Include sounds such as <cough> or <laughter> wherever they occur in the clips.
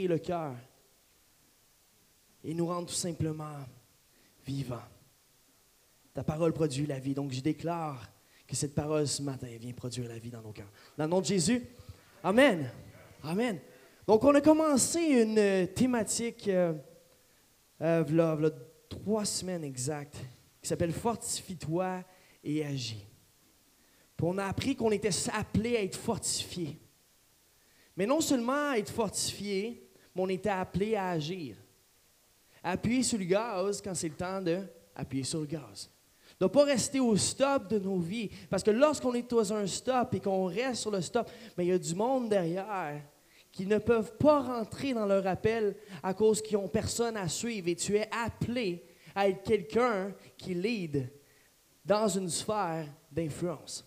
le cœur et nous rendre tout simplement vivants. Ta parole produit la vie. Donc je déclare que cette parole ce matin vient produire la vie dans nos cœurs. Dans le nom de Jésus. Amen. Amen. Donc on a commencé une thématique, euh, euh, trois semaines exactes, qui s'appelle Fortifie-toi et agis. Puis on a appris qu'on était appelé à être fortifié. Mais non seulement à être fortifié, mais on était appelé à agir. Appuyer sur le gaz quand c'est le temps d'appuyer sur le gaz. Ne pas rester au stop de nos vies. Parce que lorsqu'on est dans un stop et qu'on reste sur le stop, mais il y a du monde derrière qui ne peuvent pas rentrer dans leur appel à cause qu'ils n'ont personne à suivre. Et tu es appelé à être quelqu'un qui lead dans une sphère d'influence.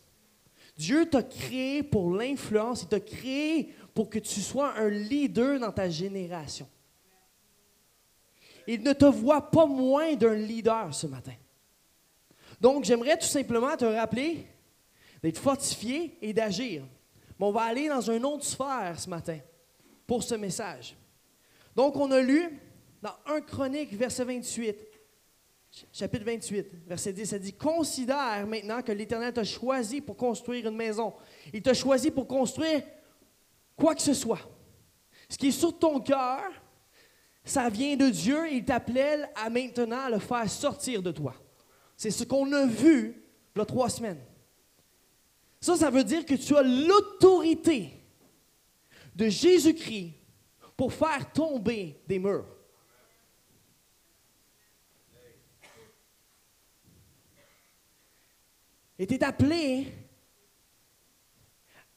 Dieu t'a créé pour l'influence, il t'a créé pour que tu sois un leader dans ta génération. Il ne te voit pas moins d'un leader ce matin. Donc, j'aimerais tout simplement te rappeler d'être fortifié et d'agir. Mais on va aller dans une autre sphère ce matin pour ce message. Donc, on a lu dans 1 Chronique, verset 28, chapitre 28, verset 10, ça dit Considère maintenant que l'Éternel t'a choisi pour construire une maison. Il t'a choisi pour construire quoi que ce soit. Ce qui est sur ton cœur, ça vient de Dieu et il t'appelait à maintenant le faire sortir de toi. C'est ce qu'on a vu il y a trois semaines. Ça, ça veut dire que tu as l'autorité de Jésus-Christ pour faire tomber des murs. Et tu es appelé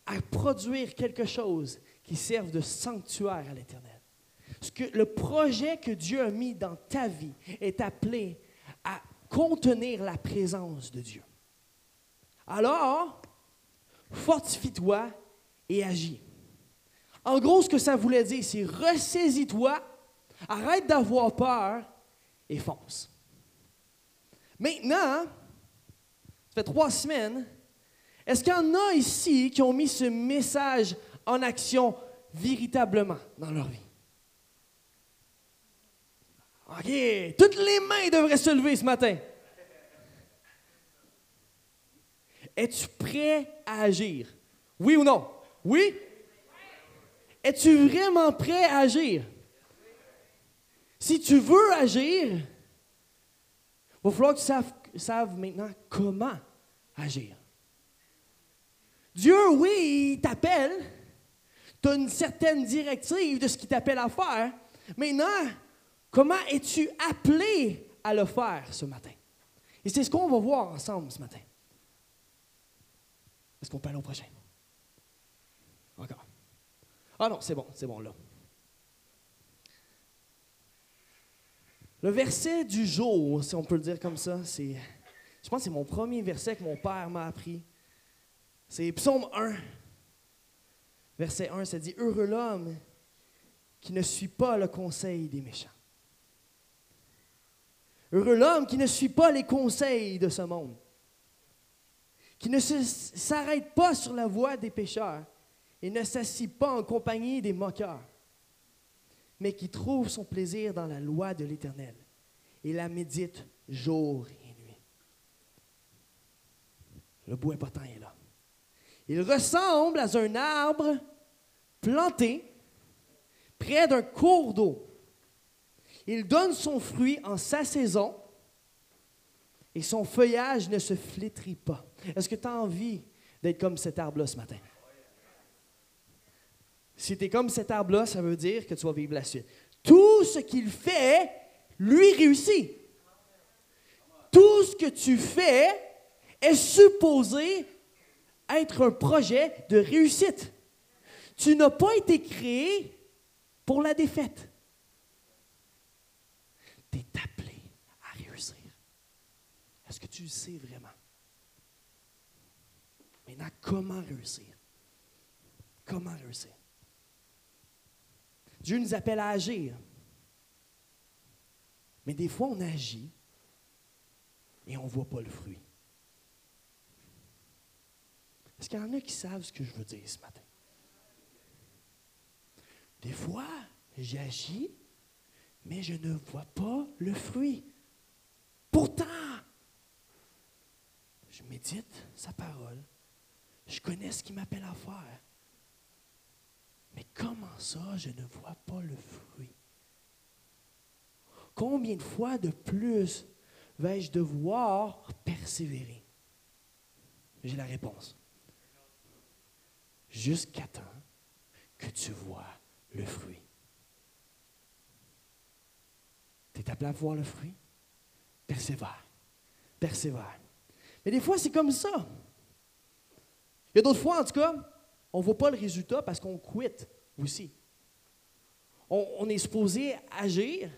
à produire quelque chose qui serve de sanctuaire à l'Éternel. Le projet que Dieu a mis dans ta vie est appelé à contenir la présence de Dieu. Alors, fortifie-toi et agis. En gros, ce que ça voulait dire, c'est ressaisis-toi, arrête d'avoir peur et fonce. Maintenant, ça fait trois semaines, est-ce qu'il y en a ici qui ont mis ce message en action véritablement dans leur vie? OK, toutes les mains devraient se lever ce matin. Es-tu prêt à agir? Oui ou non? Oui? Es-tu vraiment prêt à agir? Si tu veux agir, il va falloir que tu saves, maintenant comment agir. Dieu, oui, il t'appelle. Tu as une certaine directive de ce qu'il t'appelle à faire. Maintenant, comment es-tu appelé à le faire ce matin? Et c'est ce qu'on va voir ensemble ce matin. Est-ce qu'on peut aller au prochain? Encore. Ah non, c'est bon, c'est bon là. Le verset du jour, si on peut le dire comme ça, c'est. Je pense que c'est mon premier verset que mon père m'a appris. C'est Psaume 1. Verset 1, ça dit Heureux l'homme qui ne suit pas le conseil des méchants. Heureux l'homme qui ne suit pas les conseils de ce monde, qui ne s'arrête pas sur la voie des pécheurs et ne s'assit pas en compagnie des moqueurs, mais qui trouve son plaisir dans la loi de l'Éternel et la médite jour et nuit. Le bout important est là. Il ressemble à un arbre planté près d'un cours d'eau. Il donne son fruit en sa saison et son feuillage ne se flétrit pas. Est-ce que tu as envie d'être comme cet arbre-là ce matin? Si tu es comme cet arbre-là, ça veut dire que tu vas vivre la suite. Tout ce qu'il fait, lui réussit. Tout ce que tu fais est supposé être un projet de réussite. Tu n'as pas été créé pour la défaite. Tu es appelé à réussir. Est-ce que tu le sais vraiment? Maintenant, comment réussir? Comment réussir? Dieu nous appelle à agir. Mais des fois, on agit et on ne voit pas le fruit. Est-ce qu'il y en a qui savent ce que je veux dire ce matin? Des fois, j'agis, mais je ne vois pas le fruit. Pourtant, je médite sa parole, je connais ce qu'il m'appelle à faire. Mais comment ça, je ne vois pas le fruit? Combien de fois de plus vais-je devoir persévérer? J'ai la réponse. Jusqu'à temps que tu vois le fruit. Tu es appelé à voir le fruit? Persévère. Persévère. Mais des fois, c'est comme ça. Il y a d'autres fois, en tout cas, on ne voit pas le résultat parce qu'on quitte aussi. On, on, est supposé agir.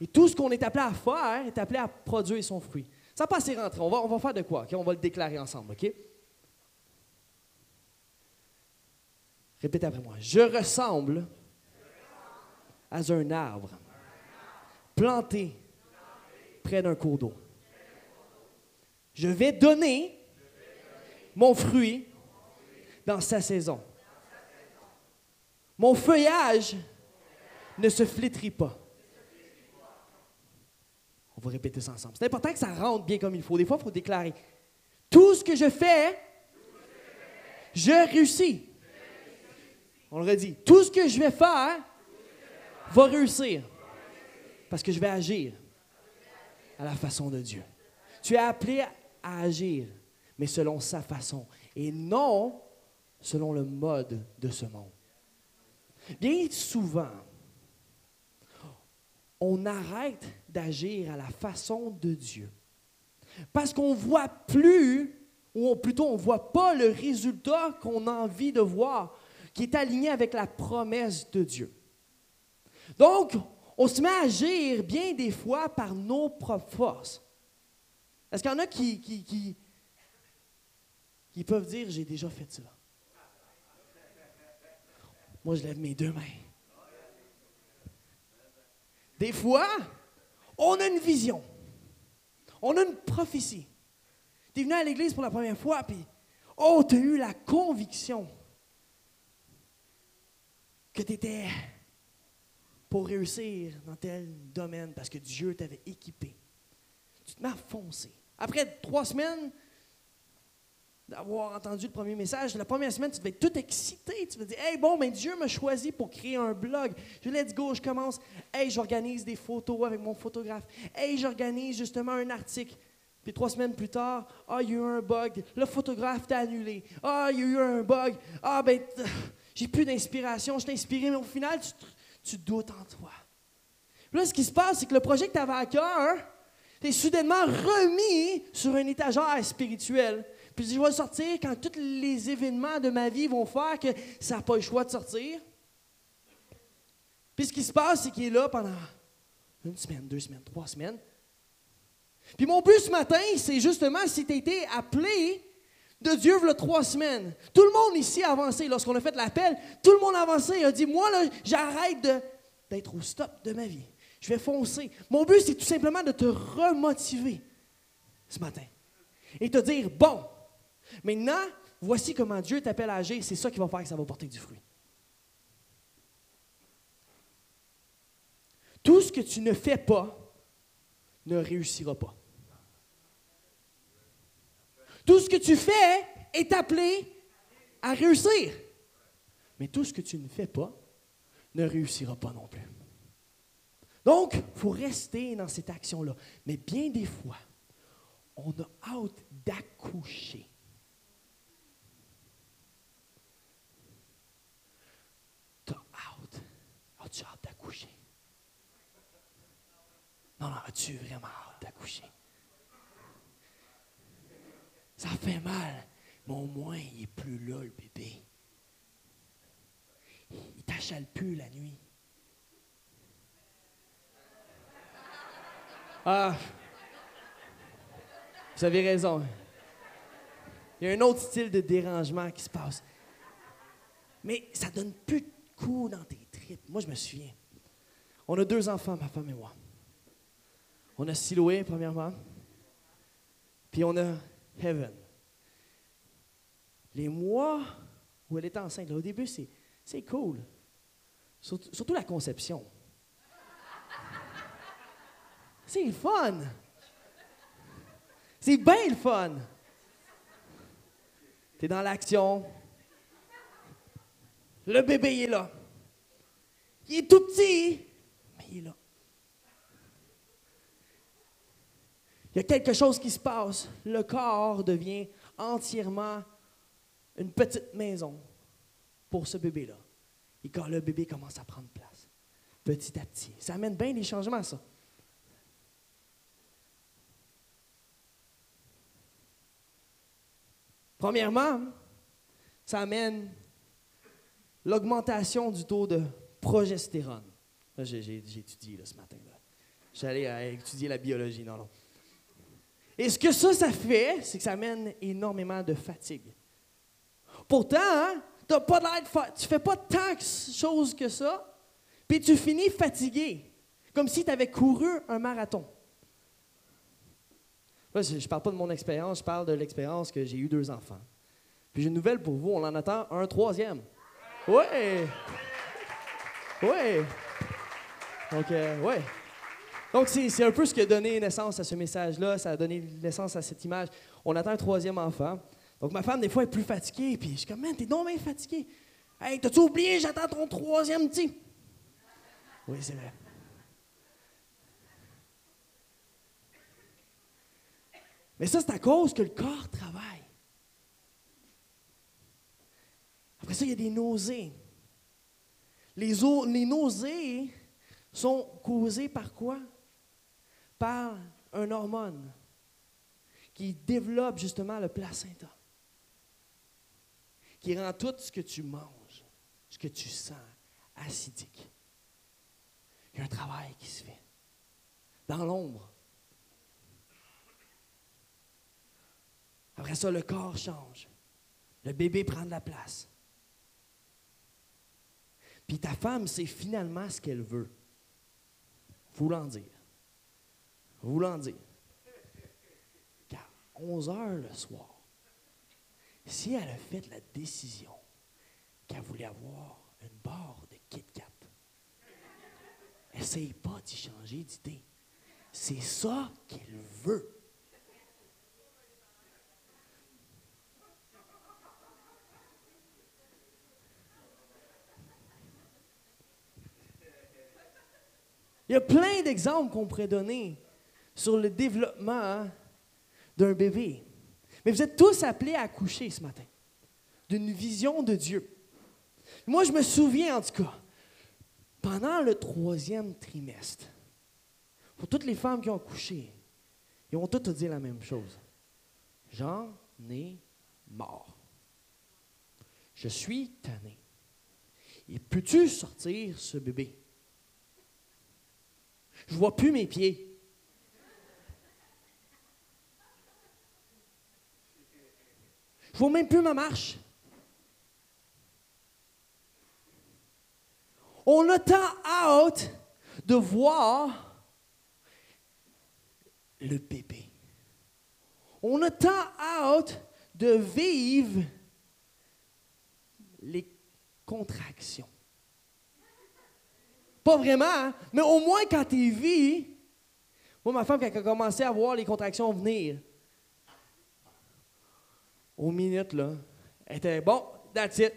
Et tout ce qu'on est appelé à faire est appelé à produire son fruit. Ça pas assez rentré. On va, on va faire de quoi? On va le déclarer ensemble, OK? Répétez après moi. Je ressemble à un arbre planté près d'un cours d'eau. Je vais donner mon fruit dans sa saison. Mon feuillage ne se flétrit pas. On va répéter ça ensemble. C'est important que ça rentre bien comme il faut. Des fois, il faut déclarer. Tout ce que je fais, je réussis. On le redit. Tout ce que je vais faire va réussir. Parce que je vais agir à la façon de Dieu. Tu es appelé à agir, mais selon sa façon, et non selon le mode de ce monde. Bien souvent, on arrête d'agir à la façon de Dieu. Parce qu'on ne voit plus, ou plutôt on ne voit pas le résultat qu'on a envie de voir qui est aligné avec la promesse de Dieu. Donc, on se met à agir bien des fois par nos propres forces. Est-ce qu'il y en a qui, peuvent dire J'ai déjà fait ça? Moi, je lève mes deux mains. Des fois, on a une vision, on a une prophétie. Tu es venu à l'église pour la première fois, puis, oh, tu as eu la conviction que tu étais pour réussir dans tel domaine parce que Dieu t'avait équipé. Tu te mets à. Après trois semaines d'avoir entendu le premier message, la première semaine, tu devais être tout excité. Tu vas dire Hey, bon, ben Dieu m'a choisi pour créer un blog. Je let's go, je commence. Hey, j'organise des photos avec mon photographe. Hey, j'organise justement un article. Puis trois semaines plus tard, ah, il y a eu un bug. Le photographe t'a annulé. Ah, il y a eu un bug. Ah, ben, j'ai plus d'inspiration, je t'ai inspiré, mais au final, tu, doutes en toi. là, ce qui se passe, c'est que le projet que tu avais à cœur, tu es soudainement remis sur un étagère spirituel. Puis je vais sortir quand tous les événements de ma vie vont faire que ça n'a pas le choix de sortir. Puis ce qui se passe, c'est qu'il est là pendant une semaine, deux semaines, trois semaines. Puis mon but ce matin, c'est justement si tu été appelé de Dieu il trois semaines. Tout le monde ici a avancé. Lorsqu'on a fait l'appel, tout le monde a avancé. Il a dit, moi, là, j'arrête d'être au stop de ma vie. Je vais foncer. Mon but, c'est tout simplement de te remotiver ce matin. Et te dire, bon, maintenant, voici comment Dieu t'appelle à agir. C'est ça qui va faire que ça va porter du fruit. Tout ce que tu ne fais pas ne réussira pas. Tout ce que tu fais est appelé à réussir. Mais tout ce que tu ne fais pas ne réussira pas non plus. Donc, il faut rester dans cette action-là. Mais bien des fois, on a hâte d'accoucher. Tu as hâte. As-tu hâte d'accoucher? Non, non, as-tu vraiment hâte d'accoucher? Ça fait mal, mais au moins, il est plus là, le bébé. Il t'achale plus la nuit. Ah, vous avez raison. Il y a un autre style de dérangement qui se passe. Mais ça donne plus de coups dans tes tripes. Moi, je me souviens. On a deux enfants, ma femme et moi. On a Siloé, premièrement. Puis on a Heaven. Les mois où elle est enceinte, au début, c'est, cool. Surtout, la conception. C'est le fun. C'est bien le fun. Tu es dans l'action. Le bébé il est là. Il est tout petit, mais il est là. Il y a quelque chose qui se passe. Le corps devient entièrement une petite maison pour ce bébé-là. Et quand le bébé commence à prendre place, petit à petit, ça amène bien des changements, ça. Premièrement, ça amène l'augmentation du taux de progestérone. J'ai étudié ce matin. J'allais étudier la biologie, non, non. Et ce que ça, ça fait, c'est que ça amène énormément de fatigue. Pourtant, hein, tu ne fais pas tant de choses que ça, puis tu finis fatigué, comme si tu avais couru un marathon. je ne parle pas de mon expérience, je parle de l'expérience que j'ai eu deux enfants. Puis j'ai une nouvelle pour vous, on en attend un troisième. Oui! Oui! Donc, euh, ouais. Donc, c'est un peu ce qui a donné naissance à ce message-là, ça a donné naissance à cette image. On attend un troisième enfant. Donc, ma femme, des fois, est plus fatiguée, puis je suis comme, man, t'es donc bien fatigué. Hey, t'as-tu oublié, j'attends ton troisième petit? Oui, c'est vrai. Mais ça, c'est à cause que le corps travaille. Après ça, il y a des nausées. Les, les nausées sont causées par quoi? Par un hormone qui développe justement le placenta, qui rend tout ce que tu manges, ce que tu sens, acidique. Il y a un travail qui se fait dans l'ombre. Après ça, le corps change. Le bébé prend de la place. Puis ta femme sait finalement ce qu'elle veut. Voulant dire voulant dire qu'à 11 heures le soir, si elle a fait la décision qu'elle voulait avoir une barre de Kit Kat, essaye pas d'y changer d'idée. C'est ça qu'elle veut. Il y a plein d'exemples qu'on pourrait donner sur le développement d'un bébé. Mais vous êtes tous appelés à accoucher ce matin d'une vision de Dieu. Moi, je me souviens en tout cas, pendant le troisième trimestre, pour toutes les femmes qui ont accouché, ils ont toutes dit la même chose. J'en ai mort. Je suis tanné. Et peux-tu sortir ce bébé? Je vois plus mes pieds. Je vois même plus ma marche. On a tant hâte de voir le bébé. On a tant hâte de vivre les contractions. Pas vraiment, hein, mais au moins quand tu vis, moi, ma femme, quand elle a commencé à voir les contractions venir, aux minutes, là, était bon, that's it.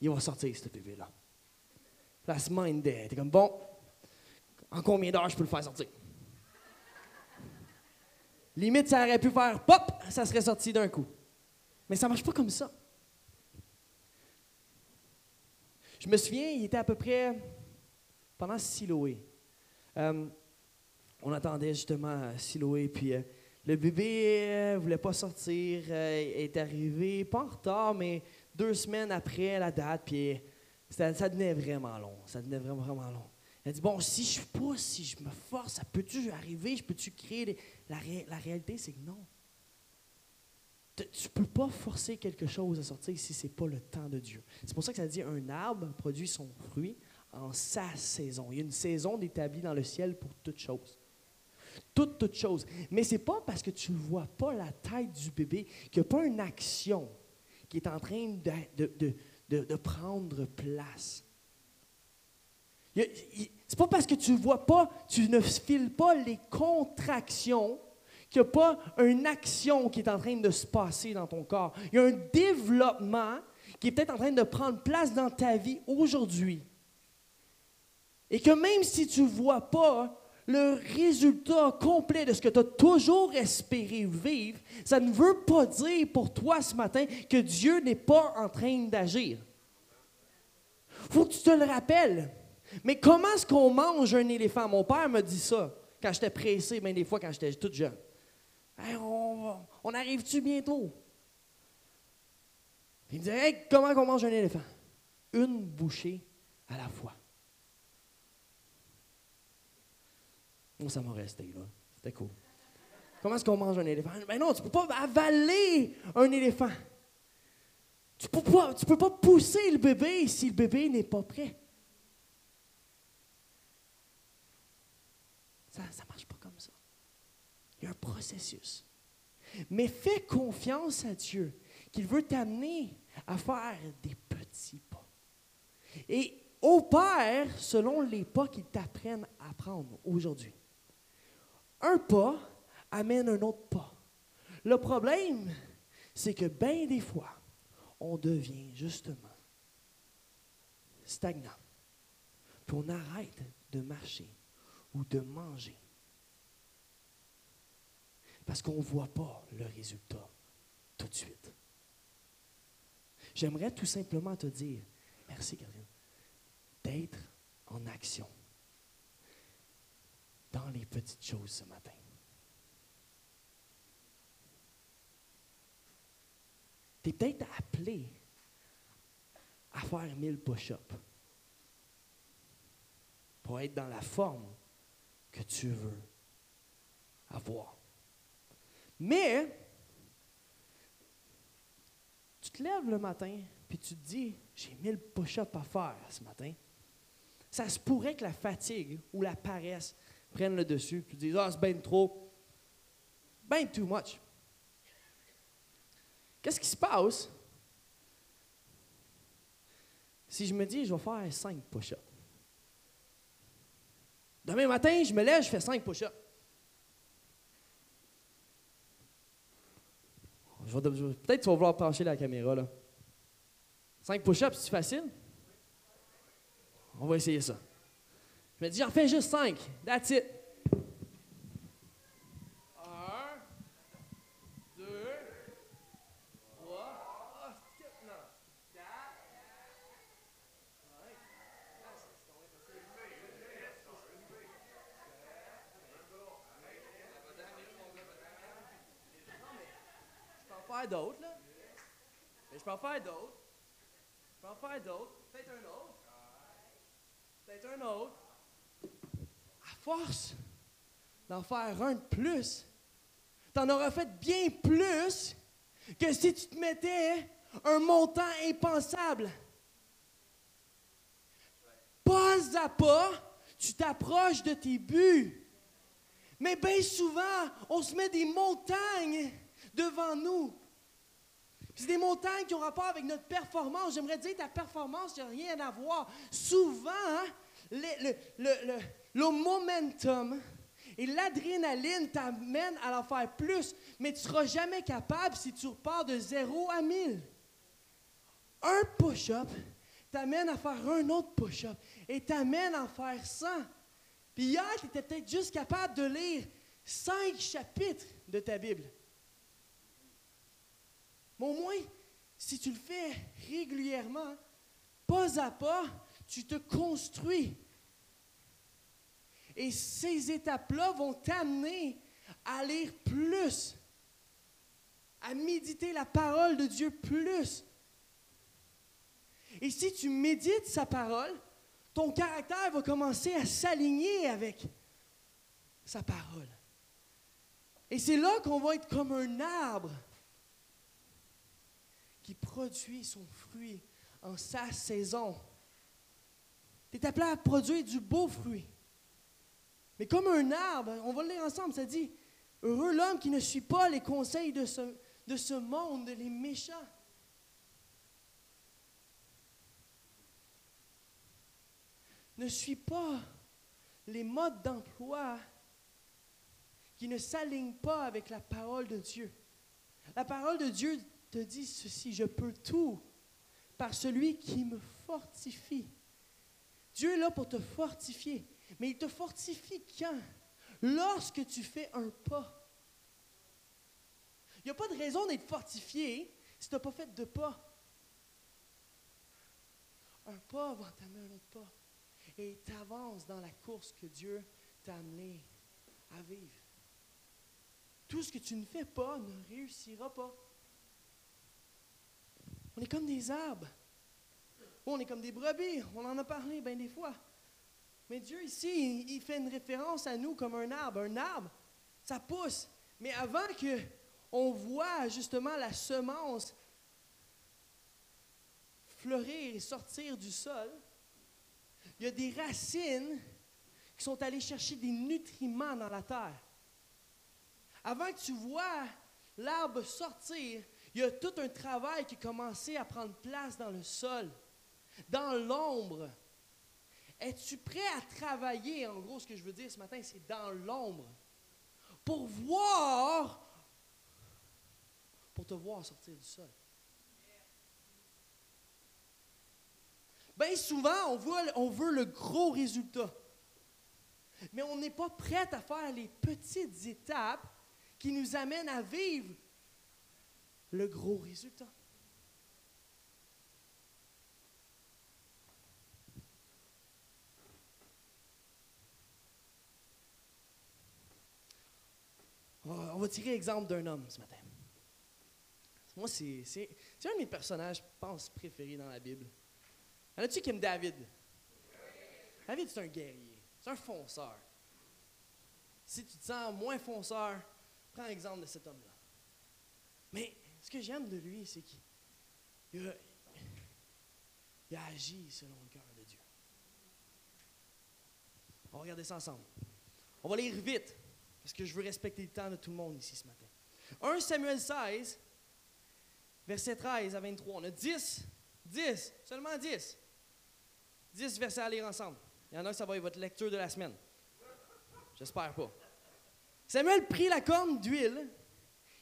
Il va sortir, ce bébé-là. La semaine, était comme bon, en combien d'heures je peux le faire sortir? Limite, ça aurait pu faire pop, ça serait sorti d'un coup. Mais ça marche pas comme ça. Je me souviens, il était à peu près pendant Siloé. Euh, on attendait justement Siloé, puis euh, le bébé ne euh, voulait pas sortir, euh, est arrivé, pas en retard, mais deux semaines après la date, puis ça, devenait vraiment long. Ça devenait vraiment, vraiment long. Elle dit Bon, si je pousse, si je me force, ça peut-tu arriver Je peux-tu créer. La, la, réalité, c'est que non. Tu ne peux pas forcer quelque chose à sortir si ce n'est pas le temps de Dieu. C'est pour ça que ça dit un arbre produit son fruit en sa saison. Il y a une saison établie dans le ciel pour toute chose toute, toute chose. Mais ce n'est pas parce que tu ne vois pas la tête du bébé qu'il n'y a pas une action qui est en train de prendre place. C'est pas parce que tu ne vois pas, tu ne files pas les contractions qu'il n'y a pas une action qui est en train de se passer dans ton corps. Il y a un développement qui est peut-être en train de prendre place dans ta vie aujourd'hui. Et que même si tu ne vois pas le résultat complet de ce que tu as toujours espéré vivre, ça ne veut pas dire pour toi ce matin que Dieu n'est pas en train d'agir. faut que tu te le rappelles. Mais comment est-ce qu'on mange un éléphant? Mon père me dit ça quand j'étais pressé, même des fois quand j'étais toute jeune. on, arrive-tu bientôt? Il me disait, comment on mange un éléphant? Une bouchée à la fois. Bon, ça m'a resté, là. C'était cool. Comment est-ce qu'on mange un éléphant? Ben non, tu peux pas avaler un éléphant. Tu peux, pas, peux pas pousser le bébé si le bébé n'est pas prêt. Ça ne marche pas comme ça. Il y a un processus. Mais fais confiance à Dieu qu'il veut t'amener à faire des petits pas. Et opère selon les pas qu'il t'apprenne à prendre aujourd'hui. Un pas amène un autre pas. Le problème, c'est que bien des fois, on devient justement stagnant. Puis on arrête de marcher ou de manger. Parce qu'on ne voit pas le résultat tout de suite. J'aimerais tout simplement te dire, merci Catherine, d'être en action dans les petites choses ce matin. Tu es peut-être appelé à faire mille push-ups pour être dans la forme que tu veux avoir. Mais, tu te lèves le matin, puis tu te dis, j'ai mille push-ups à faire ce matin. Ça se pourrait que la fatigue ou la paresse prennent le dessus, puis disent Ah, c'est bien trop, bien too much. Qu'est-ce qui se passe? Si je me dis je vais faire cinq push-ups? Demain matin, je me lève, je fais cinq push-ups. Peut-être tu vas vouloir pencher la caméra. là. Cinq push-ups, c'est facile? On va essayer ça. Je me dis, j'en fais juste cinq. That's it. Un, deux, trois, quatre, Je peux en faire d'autres, là. Mais je peux en faire d'autres. Je peux en faire d'autres. Peut-être un autre. Peut-être un autre force d'en faire un de plus, tu en auras fait bien plus que si tu te mettais un montant impensable. Pas à pas, tu t'approches de tes buts. Mais bien souvent, on se met des montagnes devant nous. C'est des montagnes qui ont rapport avec notre performance. J'aimerais dire ta performance, il n'y a rien à voir. Souvent, hein, le momentum et l'adrénaline t'amènent à en faire plus, mais tu ne seras jamais capable si tu repars de 0 à 1000. Un push-up t'amène à faire un autre push-up et t'amène à en faire 100. Puis hier, tu étais peut-être juste capable de lire cinq chapitres de ta Bible. Mais au moins, si tu le fais régulièrement, pas à pas, tu te construis et ces étapes-là vont t'amener à lire plus, à méditer la parole de Dieu plus. Et si tu médites sa parole, ton caractère va commencer à s'aligner avec sa parole. Et c'est là qu'on va être comme un arbre qui produit son fruit en sa saison. Tu es appelé à produire du beau fruit. Mais comme un arbre, on va le lire ensemble, ça dit, heureux l'homme qui ne suit pas les conseils de ce, de ce monde, les méchants. ne suis pas les modes d'emploi qui ne s'alignent pas avec la parole de Dieu. La parole de Dieu te dit ceci, je peux tout par celui qui me fortifie. Dieu est là pour te fortifier, mais il te fortifie quand? Lorsque tu fais un pas. Il n'y a pas de raison d'être fortifié si tu n'as pas fait de pas. Un pas va t'amener un autre pas. Et tu avances dans la course que Dieu t'a amené à vivre. Tout ce que tu ne fais pas ne réussira pas. On est comme des arbres. On est comme des brebis. On en a parlé bien des fois. Mais Dieu ici, il fait une référence à nous comme un arbre. Un arbre, ça pousse. Mais avant que on voit justement la semence fleurir et sortir du sol, il y a des racines qui sont allées chercher des nutriments dans la terre. Avant que tu vois l'arbre sortir, il y a tout un travail qui a commencé à prendre place dans le sol, dans l'ombre. Es-tu prêt à travailler, en gros, ce que je veux dire ce matin, c'est dans l'ombre, pour voir, pour te voir sortir du sol. Bien souvent, on veut, on veut le gros résultat, mais on n'est pas prêt à faire les petites étapes qui nous amènent à vivre le gros résultat. On va tirer l'exemple d'un homme ce matin. Moi, c'est un de mes personnages, je pense, préférés dans la Bible. En a-tu qui aime David? David, c'est un guerrier. C'est un fonceur. Si tu te sens moins fonceur, prends l'exemple de cet homme-là. Mais ce que j'aime de lui, c'est qu'il a, a agi selon le cœur de Dieu. On va regarder ça ensemble. On va lire vite, parce que je veux respecter le temps de tout le monde ici ce matin. 1 Samuel 16, verset 13 à 23. On a 10, 10, seulement 10. 10 versets à lire ensemble. Il y en a ça va être votre lecture de la semaine. J'espère pas. Samuel prit la corne d'huile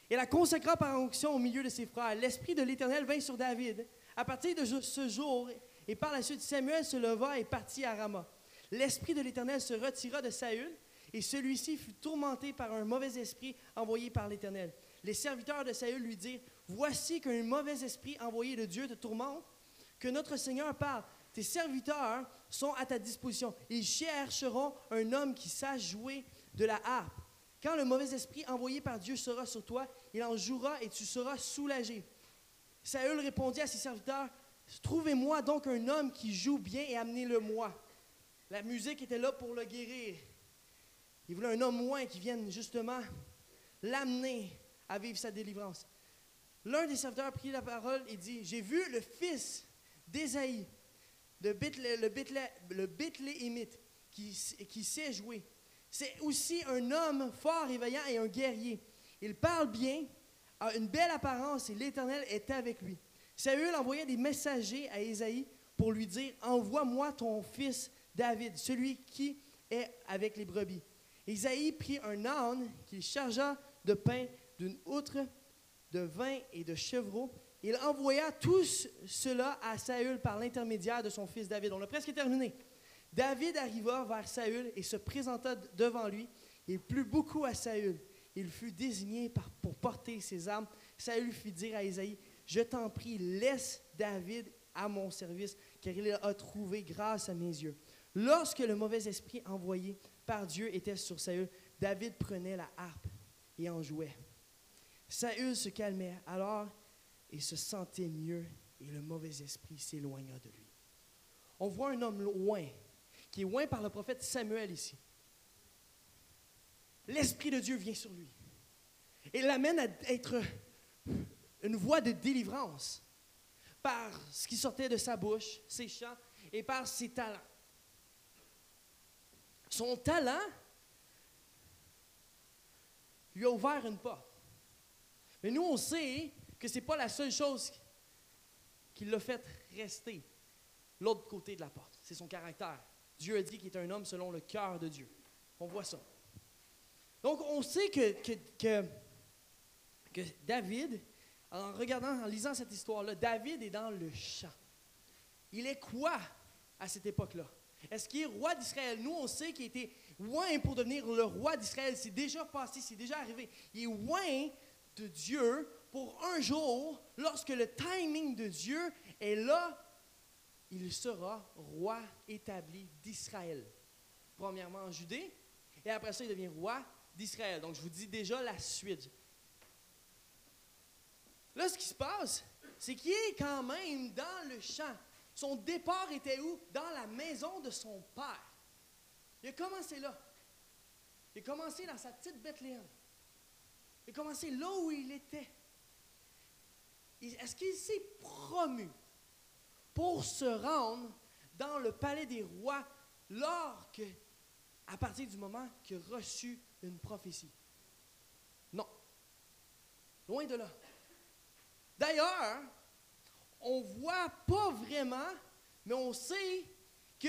et la consacra par onction au milieu de ses frères. L'Esprit de l'Éternel vint sur David. À partir de ce jour, et par la suite, Samuel se leva et partit à Rama. L'Esprit de l'Éternel se retira de Saül, et celui-ci fut tourmenté par un mauvais esprit envoyé par l'Éternel. Les serviteurs de Saül lui dirent, Voici qu'un mauvais esprit envoyé de Dieu te tourmente, que notre Seigneur parle. Tes serviteurs sont à ta disposition. Ils chercheront un homme qui sache jouer de la harpe. Quand le mauvais esprit envoyé par Dieu sera sur toi, il en jouera et tu seras soulagé. Saül répondit à ses serviteurs, Trouvez-moi donc un homme qui joue bien et amenez-le-moi. La musique était là pour le guérir. Il voulait un homme moins qui vienne justement l'amener à vivre sa délivrance. L'un des serviteurs prit la parole et dit, J'ai vu le fils d'Ésaïe, le Bethléemite, qui, qui sait jouer. C'est aussi un homme fort et vaillant et un guerrier. Il parle bien, a une belle apparence et l'Éternel est avec lui. Saül envoya des messagers à Ésaïe pour lui dire Envoie-moi ton fils David, celui qui est avec les brebis. Ésaïe prit un âne qu'il chargea de pain, d'une outre, de vin et de chevreaux. Il envoya tout cela à Saül par l'intermédiaire de son fils David. On a presque terminé. David arriva vers Saül et se présenta devant lui. Il plut beaucoup à Saül. Il fut désigné pour porter ses armes. Saül fit dire à Isaïe, Je t'en prie, laisse David à mon service, car il a trouvé grâce à mes yeux. Lorsque le mauvais esprit envoyé par Dieu était sur Saül, David prenait la harpe et en jouait. Saül se calmait alors et se sentait mieux, et le mauvais esprit s'éloigna de lui. On voit un homme loin, qui est loin par le prophète Samuel ici. L'Esprit de Dieu vient sur lui et l'amène à être une voie de délivrance par ce qui sortait de sa bouche, ses chants et par ses talents. Son talent lui a ouvert une porte. Mais nous, on sait que ce n'est pas la seule chose qui l'a fait rester l'autre côté de la porte. C'est son caractère. Dieu a dit qu'il est un homme selon le cœur de Dieu. On voit ça. Donc, on sait que, David, en regardant, en lisant cette histoire-là, David est dans le champ. Il est quoi à cette époque-là? Est-ce qu'il est roi d'Israël? Nous, on sait qu'il était loin pour devenir le roi d'Israël. C'est déjà passé, c'est déjà arrivé. Il est loin de Dieu pour un jour, lorsque le timing de Dieu est là, il sera roi établi d'Israël. Premièrement en Judée, et après ça, il devient roi d'Israël. Donc, je vous dis déjà la suite. Là, ce qui se passe, c'est qu'il est quand même dans le champ. Son départ était où? Dans la maison de son père. Il a commencé là. Il a commencé dans sa petite Bethléem. Il a commencé là où il était. Est-ce qu'il s'est promu pour se rendre dans le palais des rois lors que, à partir du moment qu'il a reçu une prophétie? Non. Loin de là. D'ailleurs, on voit pas vraiment, mais on sait que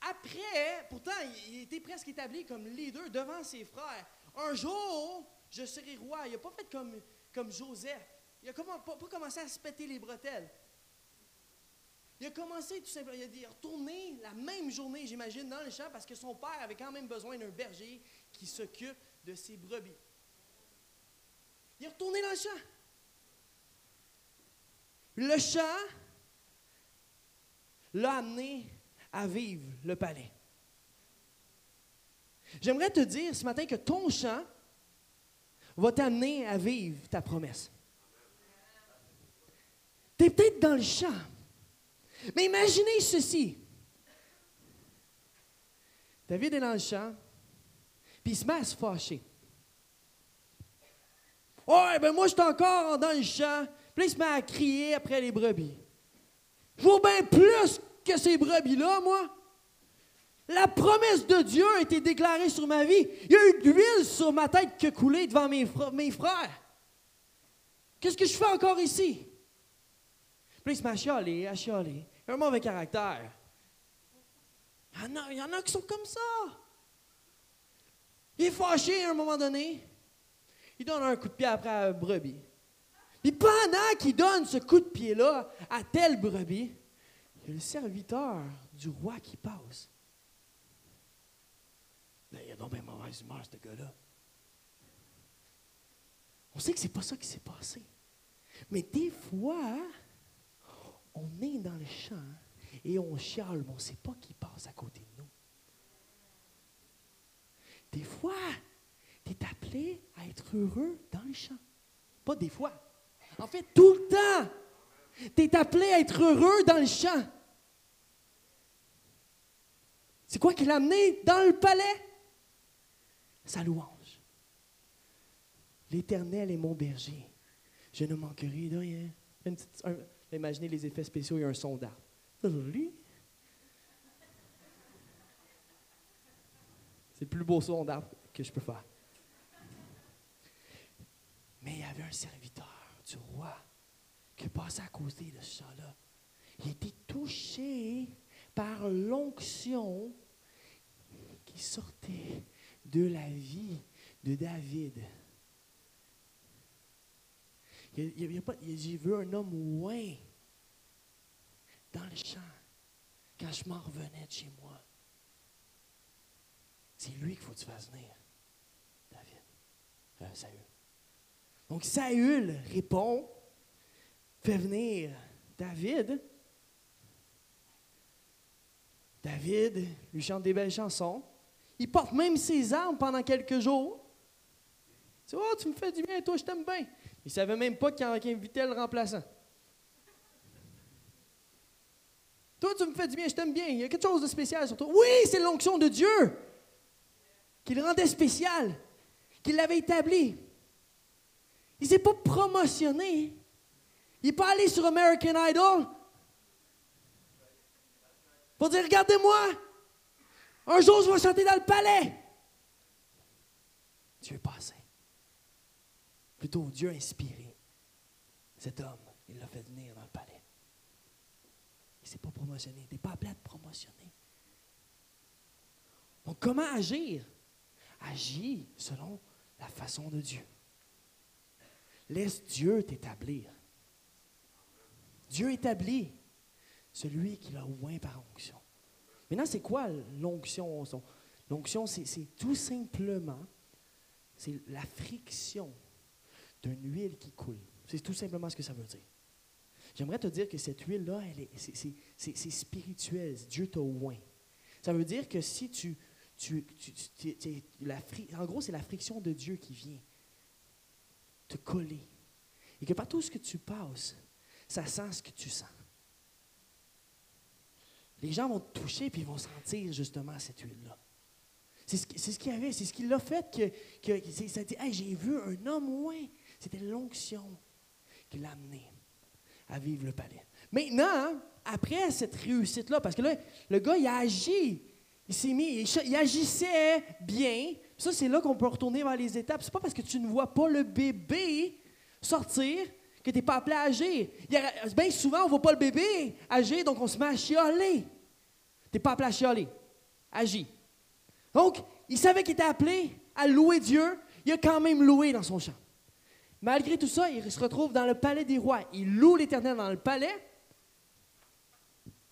après, pourtant, il était presque établi comme leader devant ses frères. Un jour, je serai roi. Il n'a pas fait comme, comme Joseph. Il n'a pas, pas, commencé à se péter les bretelles. Il a commencé tout simplement, il a retourné la même journée, j'imagine, dans le champ parce que son père avait quand même besoin d'un berger qui s'occupe de ses brebis. Il est retourné dans le champ. Le champ l'a amené à vivre le palais. J'aimerais te dire ce matin que ton champ va t'amener à vivre ta promesse. Tu es peut-être dans le champ. Mais imaginez ceci. David est dans le champ, puis il se met à se fâcher. Ouais, ben moi, je suis encore dans le champ. Puis il se met à crier après les brebis. Je vaux bien plus que ces brebis-là, moi. La promesse de Dieu a été déclarée sur ma vie. Il y a eu de l'huile sur ma tête qui a coulé devant mes, mes frères. Qu'est-ce que je fais encore ici? Puis il se met à chialer, à chialer. Un mauvais caractère. Il y, en a, y en a qui sont comme ça. Il est fâché à un moment donné. Il donne un coup de pied après la brebis. Puis pendant qu'il donne ce coup de pied-là à telle brebis, il y a le serviteur du roi qui passe. Là, il a donc bien mauvaise humeur, ce gars-là. On sait que c'est pas ça qui s'est passé. Mais des fois, on est dans le champ et on chiale, mais on ne sait pas qui passe à côté de nous. Des fois, tu es appelé à être heureux dans le champ. Pas des fois. En fait, tout le temps, tu es appelé à être heureux dans le champ. C'est quoi qui l'a amené dans le palais? Sa louange. L'Éternel est mon berger. Je ne manquerai de rien. imaginez les effets spéciaux, il y a un son d'arbre. C'est le plus beau son d'arbre que je peux faire. Mais il y avait un serviteur du roi qui passait à côté de ce là Il était touché par l'onction qui sortait de la vie de David. J'ai vu un homme loin dans le champ quand je m'en revenais de chez moi. C'est lui qu'il faut que tu fasses venir, David. Euh. Donc Saül répond, fait venir David. David lui chante des belles chansons. Il porte même ses armes pendant quelques jours. Tu oh, tu me fais du bien, toi, je t'aime bien. Il ne savait même pas qu'il invitait le remplaçant. Toi, tu me fais du bien, je t'aime bien. Il y a quelque chose de spécial sur toi. Oui, c'est l'onction de Dieu qui le rendait spécial, qui l'avait établi. Il s'est pas promotionné. Il n'est pas allé sur American Idol pour dire Regardez-moi, un jour je vais chanter dans le palais. Dieu est passé. Plutôt, Dieu a inspiré cet homme. Il l'a fait venir dans le palais. Il ne s'est pas promotionné. Il n'est pas appelé à te promotionner. Donc, comment agir? Agis selon la façon de Dieu. Laisse Dieu t'établir. Dieu établit celui qui l'a oint par onction. Maintenant, c'est quoi l'onction? L'onction, c'est tout simplement, c'est la friction d'une huile qui coule. C'est tout simplement ce que ça veut dire. J'aimerais te dire que cette huile-là, c'est spirituel. Dieu t'a oint. Ça veut dire que si tu... tu, la, en gros, c'est la friction de Dieu qui vient te coller. Et que par tout ce que tu passes, ça sent ce que tu sens. Les gens vont te toucher puis ils vont sentir justement cette huile-là. C'est ce, qu'il y avait, c'est ce qui l'a fait que, que ça a dit j'ai vu un homme loin. C'était l'onction qui l'a amené à vivre le palais. Maintenant, après cette réussite-là, parce que là, le gars, il a agi. Il s'est mis, il, agissait bien. Ça, c'est là qu'on peut retourner vers les étapes. C'est pas parce que tu ne vois pas le bébé sortir que tu n'es pas appelé à agir. bien souvent, on ne voit pas le bébé agir, donc on se met à chialer. Tu n'es pas appelé à chialer. Agis. Donc, il savait qu'il était appelé à louer Dieu. Il a quand même loué dans son champ. Malgré tout ça, il se retrouve dans le palais des rois. Il loue l'Éternel dans le palais.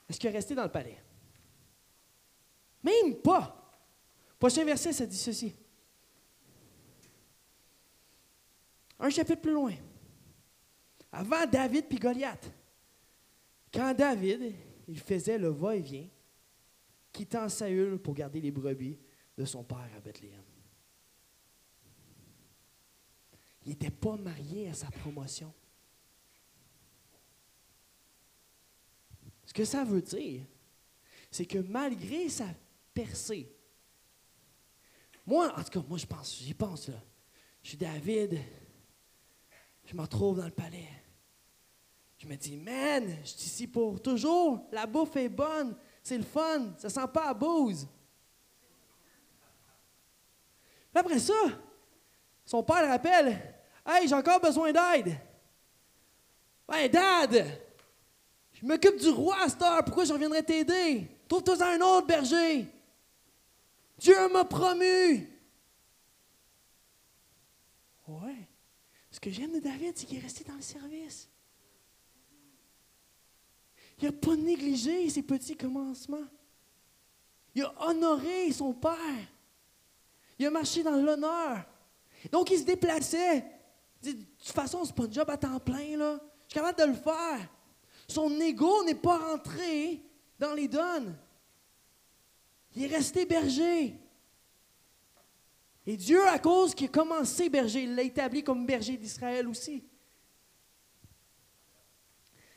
Est-ce qu'il est resté dans le palais? Même pas. Prochain verset, ça dit ceci. Un chapitre plus loin. Avant David puis Goliath. Quand David, il faisait le va-et-vient, quittant Saül pour garder les brebis de son père à Bethléem. Il n'était pas marié à sa promotion. Ce que ça veut dire, c'est que malgré sa percée, moi, en tout cas, moi je pense, j'y pense là. Je suis David, je me retrouve dans le palais. Je me dis, man, je suis ici pour toujours. La bouffe est bonne, c'est le fun, ça sent pas à bouse. Après ça, son père le rappelle Hey, j'ai encore besoin d'aide. Ben, dad, je m'occupe du roi à cette heure, pourquoi je reviendrais t'aider? Trouve-toi un autre berger. Dieu m'a promu. Ouais. Ce que j'aime de David, c'est qu'il est resté dans le service. Il n'a pas négligé ses petits commencements. Il a honoré son père. Il a marché dans l'honneur. Donc, il se déplaçait. Il dit, de toute façon, ce n'est pas un job à temps plein. Là. Je suis capable de le faire. Son ego n'est pas rentré dans les donnes. Il est resté berger. Et Dieu, à cause qu'il a commencé berger, il l'a établi comme berger d'Israël aussi.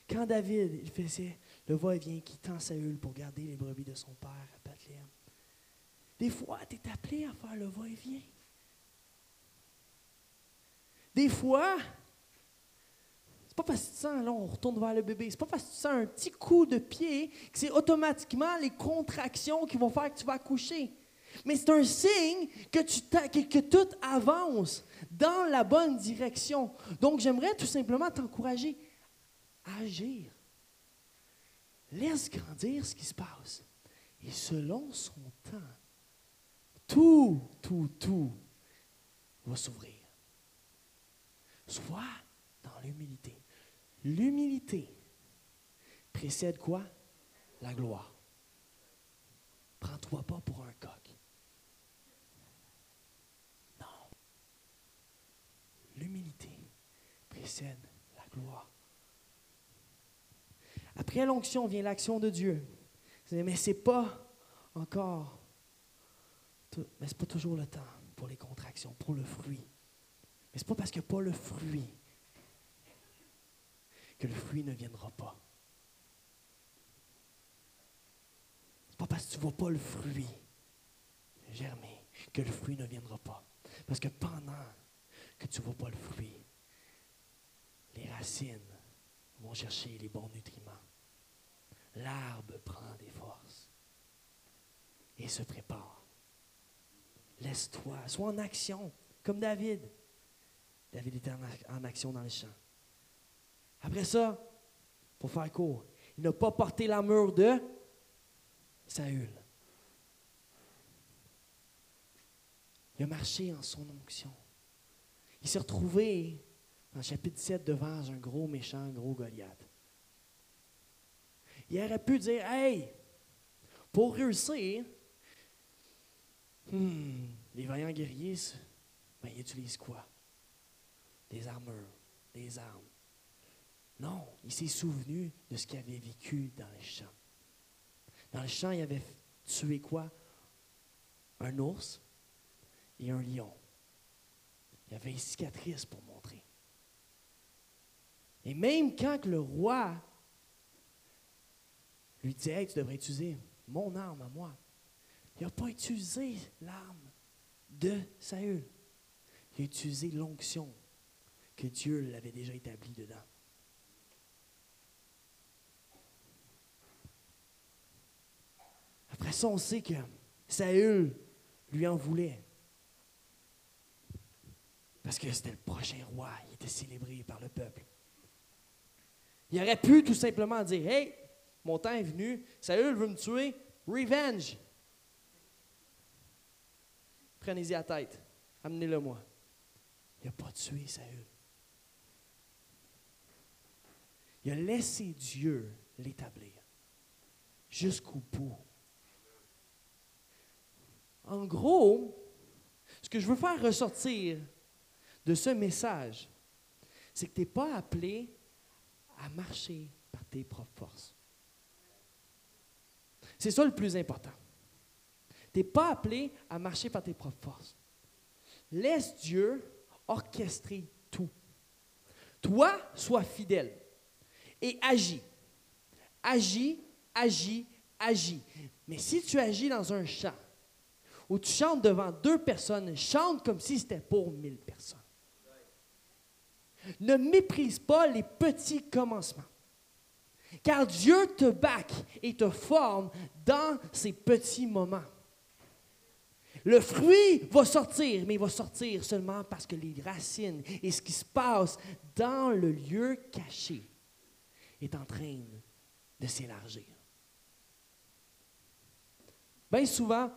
Quand David, il faisait le va-et-vient quittant Saül pour garder les brebis de son père à Bethléem. Des fois, tu es appelé à faire le va-et-vient. Des fois, pas parce que tu sens, là, on retourne vers le bébé, c'est pas parce que tu sens un petit coup de pied que c'est automatiquement les contractions qui vont faire que tu vas accoucher. Mais c'est un signe que, tu que, tout avance dans la bonne direction. Donc, j'aimerais tout simplement t'encourager à agir. Laisse grandir ce qui se passe. Et selon son temps, tout, tout, tout va s'ouvrir. Sois dans l'humilité. L'humilité précède quoi? La gloire. Prends-toi pas pour un coq. L'humilité précède la gloire. Après l'onction vient l'action de Dieu. Mais ce n'est pas encore, mais ce pas toujours le temps pour les contractions, pour le fruit. Mais ce n'est pas parce a pas le fruit que le fruit ne viendra pas. Ce n'est pas parce que tu ne vois pas le fruit germer que le fruit ne viendra pas. Parce que pendant que tu ne vois pas le fruit. Les racines vont chercher les bons nutriments. L'arbre prend des forces et se prépare. Laisse-toi, sois en action, comme David. David était en, action dans le champ. Après ça, pour faire court, il n'a pas porté l'armure de Saül. Il a marché en son onction. Il s'est retrouvé dans le chapitre 7 devant un gros méchant, gros Goliath. Il aurait pu dire Hey, pour réussir, hmm, les vaillants guerriers, ben, ils utilisent quoi? Des armures, des armes. Non, il s'est souvenu de ce qu'il avait vécu dans les champs. Dans le champ, il avait tué quoi? Un ours et un lion. Il y avait une cicatrice pour montrer. Et même quand le roi lui dit Hey, tu devrais utiliser mon arme à moi, il n'a pas utilisé l'arme de Saül. Il a utilisé l'onction que Dieu l'avait déjà établie dedans. Après ça, on sait que Saül lui en voulait. Parce que c'était le prochain roi, il était célébré par le peuple. Il aurait pu tout simplement dire Hey, mon temps est venu, Saül veut me tuer, revenge. Prenez-y à tête, amenez-le moi. Il n'a pas tué Saül. Il a laissé Dieu l'établir jusqu'au bout. En gros, ce que je veux faire ressortir de ce message, c'est que tu n'es pas appelé à marcher par tes propres forces. C'est ça le plus important. Tu n'es pas appelé à marcher par tes propres forces. Laisse Dieu orchestrer tout. Toi, sois fidèle et agis. Agis, agis, agis. Mais si tu agis dans un champ, où tu chantes devant deux personnes, chante comme si c'était pour mille personnes. Ne méprise pas les petits commencements. Car Dieu te back et te forme dans ces petits moments. Le fruit va sortir, mais il va sortir seulement parce que les racines et ce qui se passe dans le lieu caché est en train de s'élargir. Bien souvent,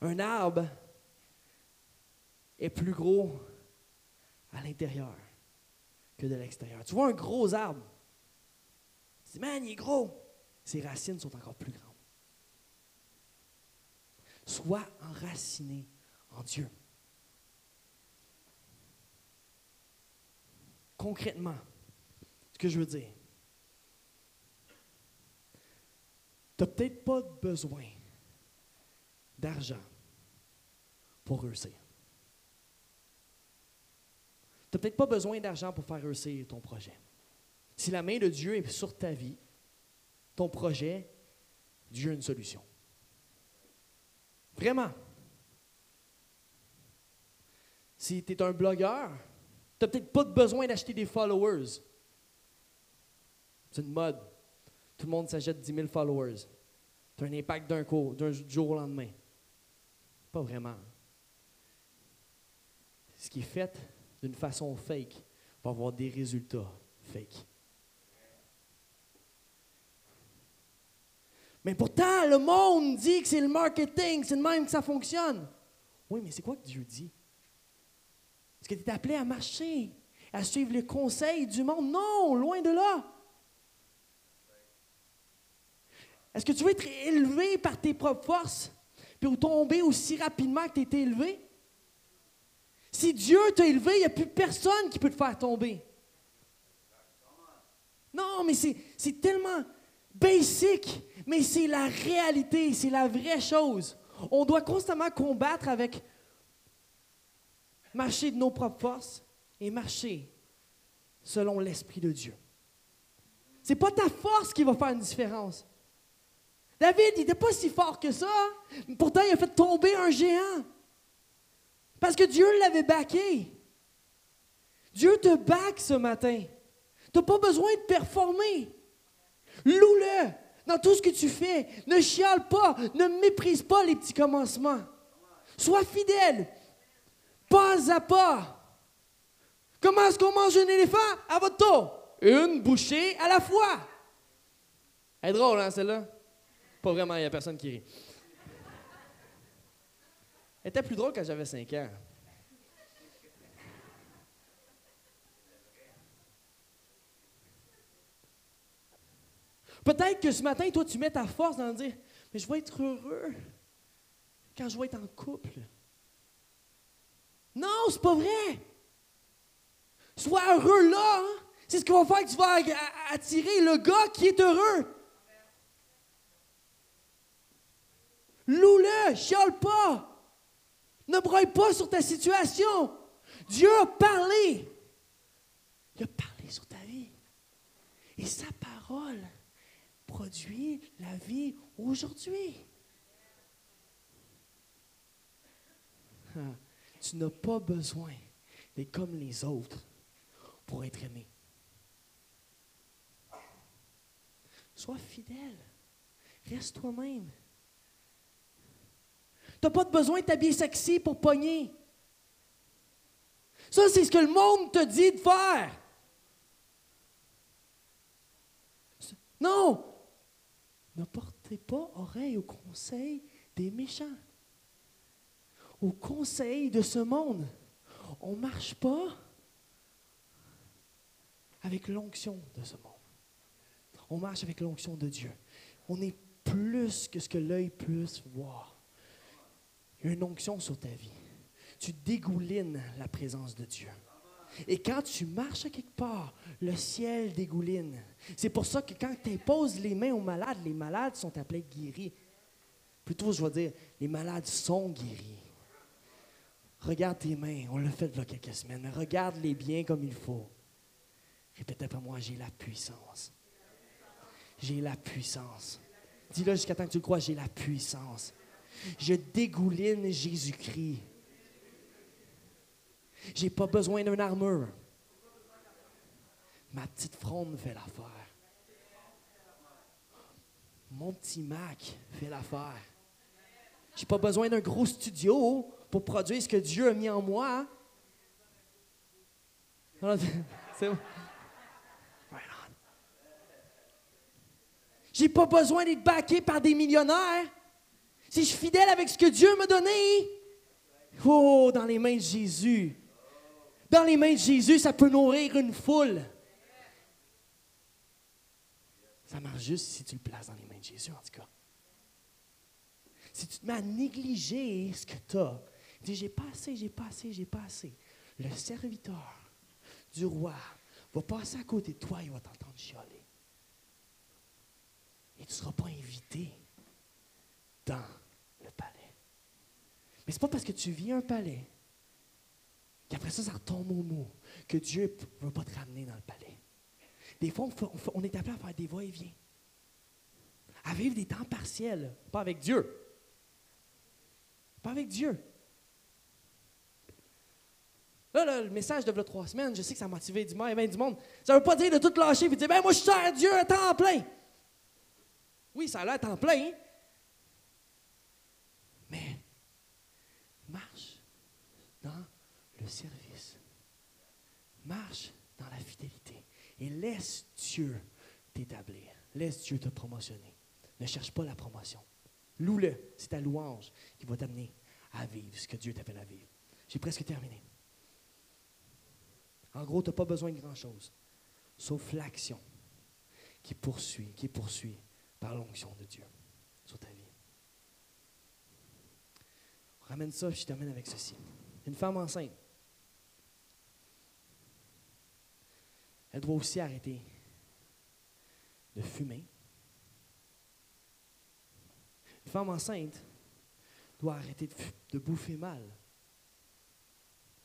un arbre est plus gros à l'intérieur que de l'extérieur. Tu vois un gros arbre, tu dis, man, il est gros. Ses racines sont encore plus grandes. Sois enraciné en Dieu. Concrètement, ce que je veux dire, tu n'as peut-être pas besoin d'argent pour réussir. Tu n'as peut-être pas besoin d'argent pour faire réussir ton projet. Si la main de Dieu est sur ta vie, ton projet, Dieu a une solution. Vraiment. Si tu es un blogueur, tu n'as peut-être pas besoin d'acheter des followers. C'est une mode. Tout le monde s'achète 10 000 followers. Tu as un impact d'un jour au lendemain. Pas vraiment. Ce qui est fait d'une façon fake va avoir des résultats fake. Mais pourtant, le monde dit que c'est le marketing, c'est le même que ça fonctionne. Oui, mais c'est quoi que Dieu dit? Est-ce que tu es appelé à marcher, à suivre les conseils du monde? Non, loin de là. Est-ce que tu veux être élevé par tes propres forces? puis tomber aussi rapidement que tu été élevé? Si Dieu t'a élevé, il n'y a plus personne qui peut te faire tomber. Non, mais c'est tellement basic, mais c'est la réalité, c'est la vraie chose. On doit constamment combattre avec marcher de nos propres forces et marcher selon l'Esprit de Dieu. Ce n'est pas ta force qui va faire une différence. David, il n'était pas si fort que ça. Pourtant, il a fait tomber un géant. Parce que Dieu l'avait baqué. Dieu te back ce matin. Tu n'as pas besoin de performer. Loue-le dans tout ce que tu fais. Ne chiale pas. Ne méprise pas les petits commencements. Sois fidèle. Pas à pas. Comment est-ce qu'on mange un éléphant? À votre tour. Une bouchée à la fois. Elle est drôle, hein, celle-là? Pas vraiment, il n'y a personne qui rit. Elle était plus drôle quand j'avais 5 ans. Peut-être que ce matin, toi, tu mets ta force dans dire Mais je vais être heureux quand je vais être en couple. Non, c'est pas vrai. Sois heureux là. Hein. C'est ce qui va faire que tu vas attirer le gars qui est heureux. Loue-le, chiale pas. Ne broye pas sur ta situation. Dieu a parlé. Il a parlé sur ta vie. Et sa parole produit la vie aujourd'hui. Ah, tu n'as pas besoin d'être comme les autres pour être aimé. Sois fidèle. Reste toi-même. Tu n'as pas besoin de t'habiller sexy pour pogner. Ça, c'est ce que le monde te dit de faire. Non! Ne portez pas oreille au conseil des méchants, au conseil de ce monde. On ne marche pas avec l'onction de ce monde. On marche avec l'onction de Dieu. On est plus que ce que l'œil peut voir. Il y a une onction sur ta vie. Tu dégoulines la présence de Dieu. Et quand tu marches à quelque part, le ciel dégouline. C'est pour ça que quand tu imposes les mains aux malades, les malades sont appelés guéris. Plutôt, je vais dire, les malades sont guéris. Regarde tes mains, on l'a fait il y a quelques semaines, mais regarde-les bien comme il faut. Répète après moi, j'ai la puissance. J'ai la puissance. Dis-le jusqu'à temps que tu le crois, j'ai la puissance. Je dégouline Jésus-Christ. J'ai pas besoin d'une armure. Ma petite fronde fait l'affaire. Mon petit Mac fait l'affaire. J'ai pas besoin d'un gros studio pour produire ce que Dieu a mis en moi. <laughs> C'est J'ai pas besoin d'être baqué par des millionnaires. Si je suis fidèle avec ce que Dieu m'a donné, oh, dans les mains de Jésus, dans les mains de Jésus, ça peut nourrir une foule. Ça marche juste si tu le places dans les mains de Jésus, en tout cas. Si tu te mets à négliger ce que tu as, dis j'ai pas assez, j'ai pas assez, j'ai pas assez. Le serviteur du roi va passer à côté de toi et va t'entendre chialer. Et tu ne seras pas invité dans le palais. Mais ce n'est pas parce que tu vis un palais qu'après ça, ça retombe au mot, que Dieu ne veut pas te ramener dans le palais. Des fois, on, est appelé à faire des va-et-vient, à vivre des temps partiels, pas avec Dieu. Pas avec Dieu. Là, le message de trois semaines, je sais que ça a motivé du monde, du monde. Ça ne veut pas dire de tout lâcher et de dire, ben moi je sers Dieu à temps plein. Oui, ça a l'air temps plein, mais marche dans le service. Marche dans la fidélité et laisse Dieu t'établir. Laisse Dieu te promotionner. Ne cherche pas la promotion. Loue-le. C'est ta louange qui va t'amener à vivre ce que Dieu t'appelle à vivre. J'ai presque terminé. En gros, tu n'as pas besoin de grand-chose, sauf l'action qui poursuit, qui poursuit par l'onction de Dieu sur ta vie. ramène ça, je termine avec ceci. Une femme enceinte, elle doit aussi arrêter de fumer. Une femme enceinte doit arrêter de, bouffer mal.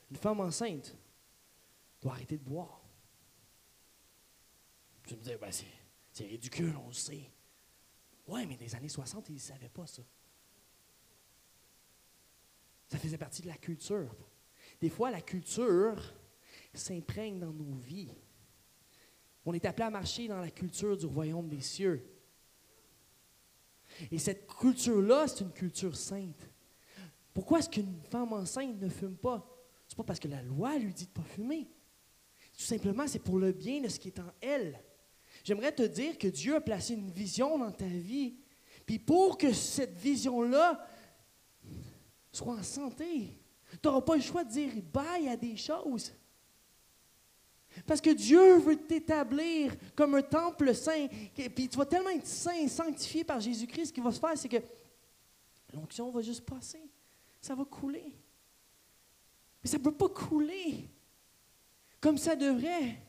Une femme enceinte doit arrêter de boire. Tu me dis, ben c'est ridicule, on le sait. Oui, mais des années 60, ils ne savaient pas ça. Ça faisait partie de la culture. Des fois, la culture s'imprègne dans nos vies. On est appelé à marcher dans la culture du royaume des cieux. Et cette culture-là, c'est une culture sainte. Pourquoi est-ce qu'une femme enceinte ne fume pas? C'est pas parce que la loi lui dit de ne pas fumer. Tout simplement, c'est pour le bien de ce qui est en elle. J'aimerais te dire que Dieu a placé une vision dans ta vie. Puis pour que cette vision-là Sois en santé. Tu n'auras pas le choix de dire bye à des choses. Parce que Dieu veut t'établir comme un temple saint. Puis tu vas tellement être saint, sanctifié par Jésus-Christ, ce qui va se faire, c'est que l'onction va juste passer. Ça va couler. Mais ça ne peut pas couler comme ça devrait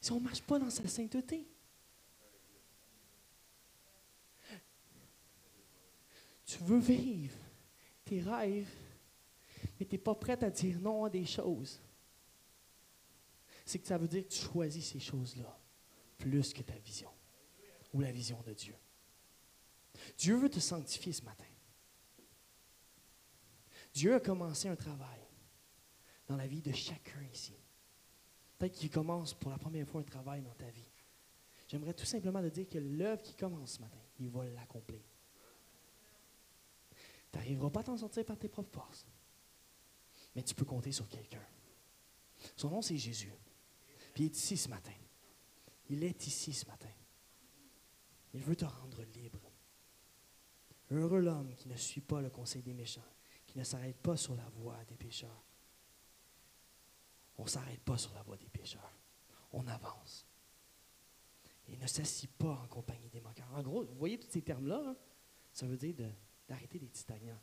si on ne marche pas dans sa sainteté. Tu veux vivre tes rêves, mais tu n'es pas prête à dire non à des choses c'est que ça veut dire que tu choisis ces choses-là plus que ta vision ou la vision de Dieu. Dieu veut te sanctifier ce matin. Dieu a commencé un travail dans la vie de chacun ici. Peut-être qu'il commence pour la première fois un travail dans ta vie. J'aimerais tout simplement te dire que l'œuvre qui commence ce matin, il va l'accomplir. Tu n'arriveras pas à t'en sortir par tes propres forces, mais tu peux compter sur quelqu'un. Son nom, c'est Jésus. Il est ici ce matin. Il est ici ce matin. Il veut te rendre libre. Heureux l'homme qui ne suit pas le conseil des méchants, qui ne s'arrête pas sur la voie des pécheurs. On ne s'arrête pas sur la voie des pécheurs. On avance. Et ne s'assit pas en compagnie des moqueurs. En gros, vous voyez tous ces termes-là, hein? ça veut dire d'arrêter d'être stagnant.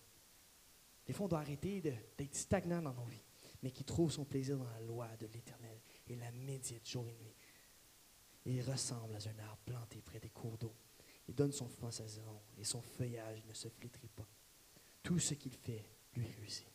Des fois, on doit arrêter d'être stagnant dans nos vies, mais qui trouve son plaisir dans la loi de l'Éternel la médite jour et nuit. il ressemble à un arbre planté près des cours d'eau. Il donne son à saison et son feuillage ne se flétrit pas. Tout ce qu'il fait lui réussit.